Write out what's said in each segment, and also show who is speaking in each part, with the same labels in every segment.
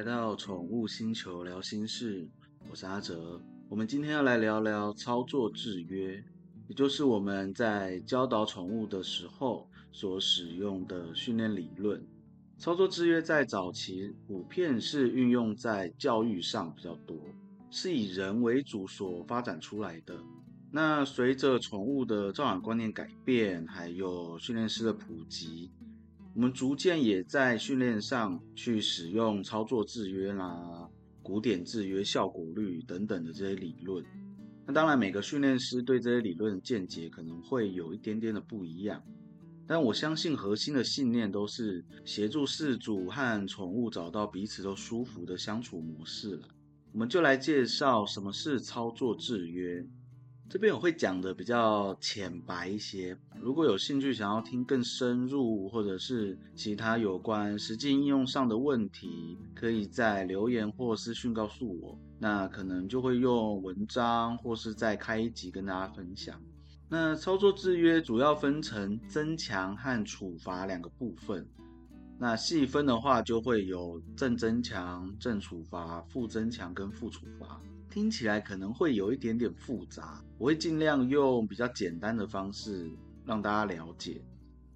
Speaker 1: 来到宠物星球聊心事，我是阿哲。我们今天要来聊聊操作制约，也就是我们在教导宠物的时候所使用的训练理论。操作制约在早期普遍是运用在教育上比较多，是以人为主所发展出来的。那随着宠物的照养观念改变，还有训练师的普及。我们逐渐也在训练上去使用操作制约啦、古典制约、效果率等等的这些理论。那当然，每个训练师对这些理论的见解可能会有一点点的不一样，但我相信核心的信念都是协助饲主和宠物找到彼此都舒服的相处模式了。我们就来介绍什么是操作制约。这边我会讲的比较浅白一些，如果有兴趣想要听更深入，或者是其他有关实际应用上的问题，可以在留言或私讯告诉我，那可能就会用文章或是再开一集跟大家分享。那操作制约主要分成增强和处罚两个部分。那细分的话，就会有正增强、正处罚、负增强跟负处罚，听起来可能会有一点点复杂，我会尽量用比较简单的方式让大家了解。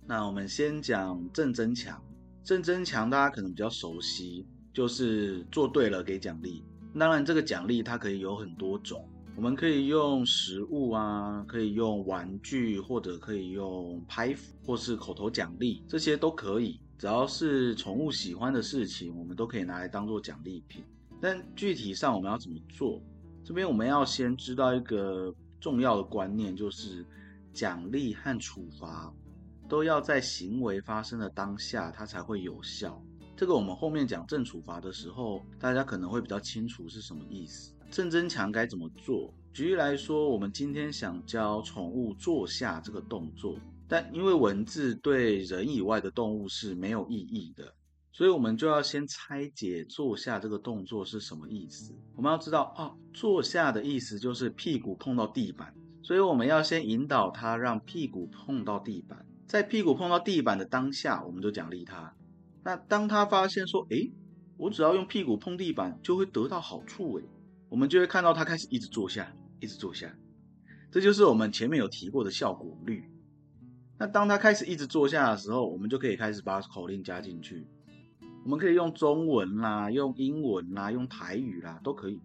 Speaker 1: 那我们先讲正增强，正增强大家可能比较熟悉，就是做对了给奖励。当然，这个奖励它可以有很多种，我们可以用食物啊，可以用玩具，或者可以用拍，或是口头奖励，这些都可以。只要是宠物喜欢的事情，我们都可以拿来当做奖励品。但具体上我们要怎么做？这边我们要先知道一个重要的观念，就是奖励和处罚都要在行为发生的当下，它才会有效。这个我们后面讲正处罚的时候，大家可能会比较清楚是什么意思。正增强该怎么做？举例来说，我们今天想教宠物坐下这个动作。但因为文字对人以外的动物是没有意义的，所以我们就要先拆解坐下这个动作是什么意思。我们要知道，哦，坐下的意思就是屁股碰到地板，所以我们要先引导它让屁股碰到地板，在屁股碰到地板的当下，我们就奖励它。那当他发现说，诶，我只要用屁股碰地板就会得到好处，诶，我们就会看到他开始一直坐下，一直坐下。这就是我们前面有提过的效果率。那当他开始一直坐下的时候，我们就可以开始把口令加进去。我们可以用中文啦，用英文啦，用台语啦，都可以。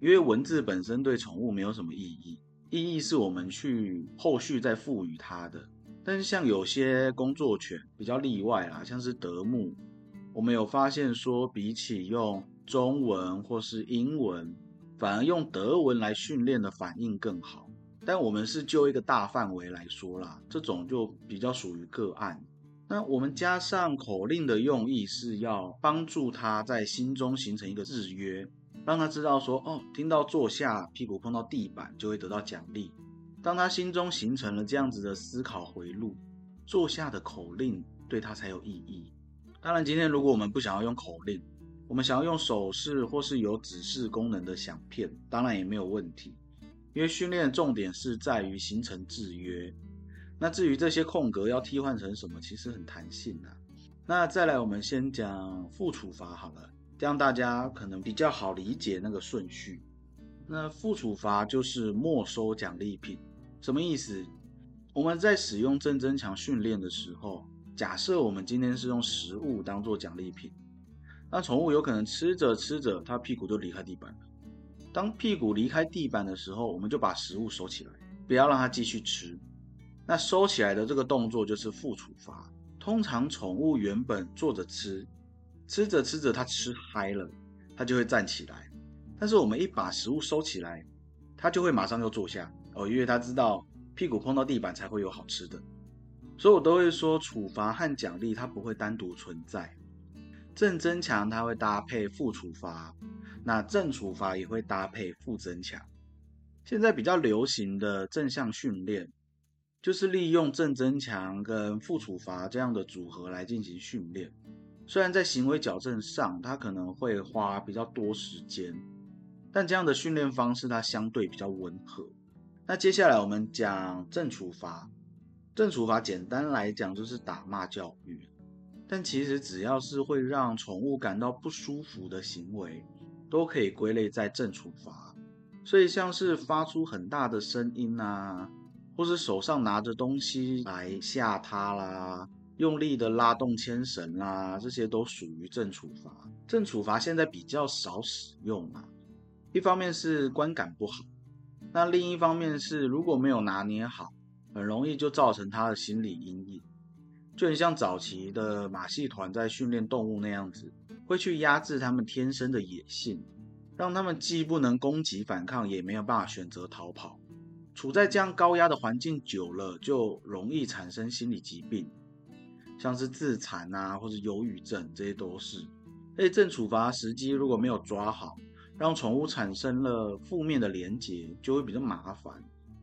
Speaker 1: 因为文字本身对宠物没有什么意义，意义是我们去后续再赋予它的。但是像有些工作犬比较例外啦，像是德牧，我们有发现说，比起用中文或是英文，反而用德文来训练的反应更好。但我们是就一个大范围来说啦，这种就比较属于个案。那我们加上口令的用意是要帮助他在心中形成一个制约，让他知道说，哦，听到坐下，屁股碰到地板就会得到奖励。当他心中形成了这样子的思考回路，坐下的口令对他才有意义。当然，今天如果我们不想要用口令，我们想要用手势或是有指示功能的响片，当然也没有问题。因为训练重点是在于形成制约，那至于这些空格要替换成什么，其实很弹性的。那再来，我们先讲负处罚好了，这样大家可能比较好理解那个顺序。那负处罚就是没收奖励品，什么意思？我们在使用正增强训练的时候，假设我们今天是用食物当做奖励品，那宠物有可能吃着吃着，它屁股就离开地板了。当屁股离开地板的时候，我们就把食物收起来，不要让它继续吃。那收起来的这个动作就是负处罚。通常宠物原本坐着吃，吃着吃着它吃嗨了，它就会站起来。但是我们一把食物收起来，它就会马上又坐下哦，因为它知道屁股碰到地板才会有好吃的。所以我都会说，处罚和奖励它不会单独存在。正增强它会搭配负处罚，那正处罚也会搭配负增强。现在比较流行的正向训练，就是利用正增强跟负处罚这样的组合来进行训练。虽然在行为矫正上，它可能会花比较多时间，但这样的训练方式它相对比较温和。那接下来我们讲正处罚，正处罚简单来讲就是打骂教育。但其实只要是会让宠物感到不舒服的行为，都可以归类在正处罚。所以像是发出很大的声音啊，或是手上拿着东西来吓它啦，用力的拉动牵绳啦，这些都属于正处罚。正处罚现在比较少使用啊，一方面是观感不好，那另一方面是如果没有拿捏好，很容易就造成它的心理阴影。就很像早期的马戏团在训练动物那样子，会去压制它们天生的野性。让他们既不能攻击反抗，也没有办法选择逃跑。处在这样高压的环境久了，就容易产生心理疾病，像是自残啊，或者忧郁症，这些都是。而且正处罚时机如果没有抓好，让宠物产生了负面的连结，就会比较麻烦。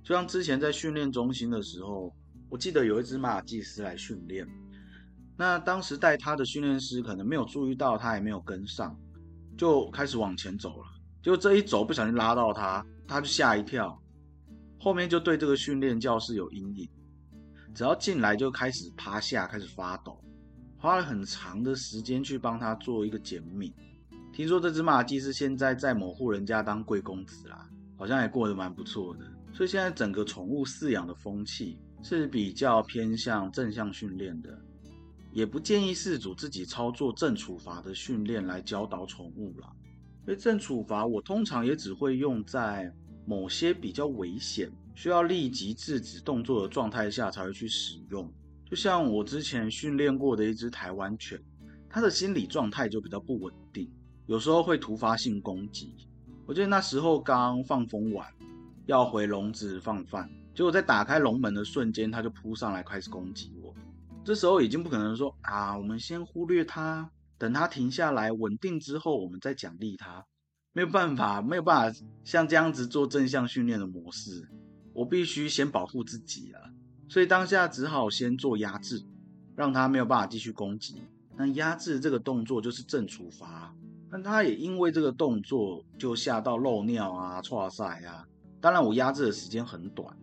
Speaker 1: 就像之前在训练中心的时候，我记得有一只马尔济斯来训练，那当时带他的训练师可能没有注意到，他也没有跟上。就开始往前走了，结果这一走不小心拉到他，他就吓一跳，后面就对这个训练教室有阴影，只要进来就开始趴下，开始发抖，花了很长的时间去帮他做一个减敏。听说这只马尔济斯现在在某户人家当贵公子啦，好像也过得蛮不错的。所以现在整个宠物饲养的风气是比较偏向正向训练的。也不建议饲主自己操作正处罚的训练来教导宠物啦。因为正处罚我通常也只会用在某些比较危险、需要立即制止动作的状态下才会去使用。就像我之前训练过的一只台湾犬，它的心理状态就比较不稳定，有时候会突发性攻击。我记得那时候刚放风完，要回笼子放饭，结果在打开笼门的瞬间，它就扑上来开始攻击。这时候已经不可能说啊，我们先忽略它，等它停下来稳定之后，我们再奖励它。没有办法，没有办法像这样子做正向训练的模式，我必须先保护自己啊。所以当下只好先做压制，让它没有办法继续攻击。那压制这个动作就是正处罚，那它也因为这个动作就吓到漏尿啊、错塞啊。当然我压制的时间很短，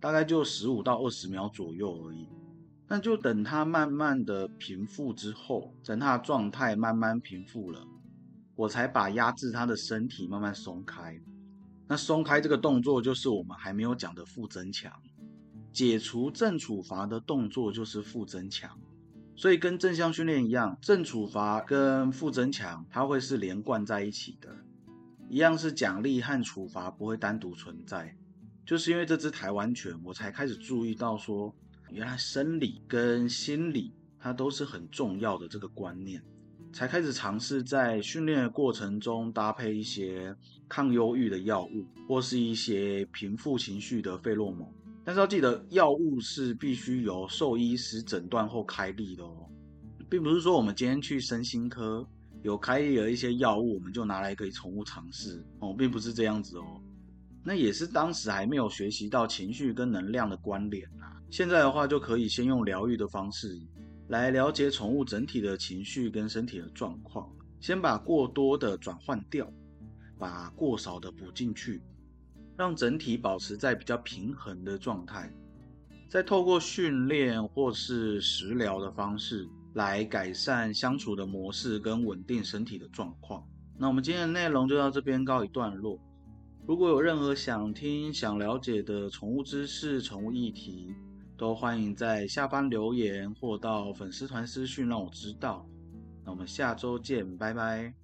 Speaker 1: 大概就十五到二十秒左右而已。那就等它慢慢的平复之后，等它的状态慢慢平复了，我才把压制它的身体慢慢松开。那松开这个动作就是我们还没有讲的负增强，解除正处罚的动作就是负增强。所以跟正向训练一样，正处罚跟负增强它会是连贯在一起的，一样是奖励和处罚不会单独存在。就是因为这只台湾犬，我才开始注意到说。原来生理跟心理它都是很重要的这个观念，才开始尝试在训练的过程中搭配一些抗忧郁的药物，或是一些平复情绪的费洛蒙。但是要记得，药物是必须由兽医师诊断后开立的哦，并不是说我们今天去身心科有开立了一些药物，我们就拿来给宠物尝试哦，并不是这样子哦。那也是当时还没有学习到情绪跟能量的关联啊。现在的话，就可以先用疗愈的方式来了解宠物整体的情绪跟身体的状况，先把过多的转换掉，把过少的补进去，让整体保持在比较平衡的状态，再透过训练或是食疗的方式来改善相处的模式跟稳定身体的状况。那我们今天的内容就到这边告一段落。如果有任何想听、想了解的宠物知识、宠物议题，都欢迎在下方留言或到粉丝团私讯让我知道。那我们下周见，拜拜。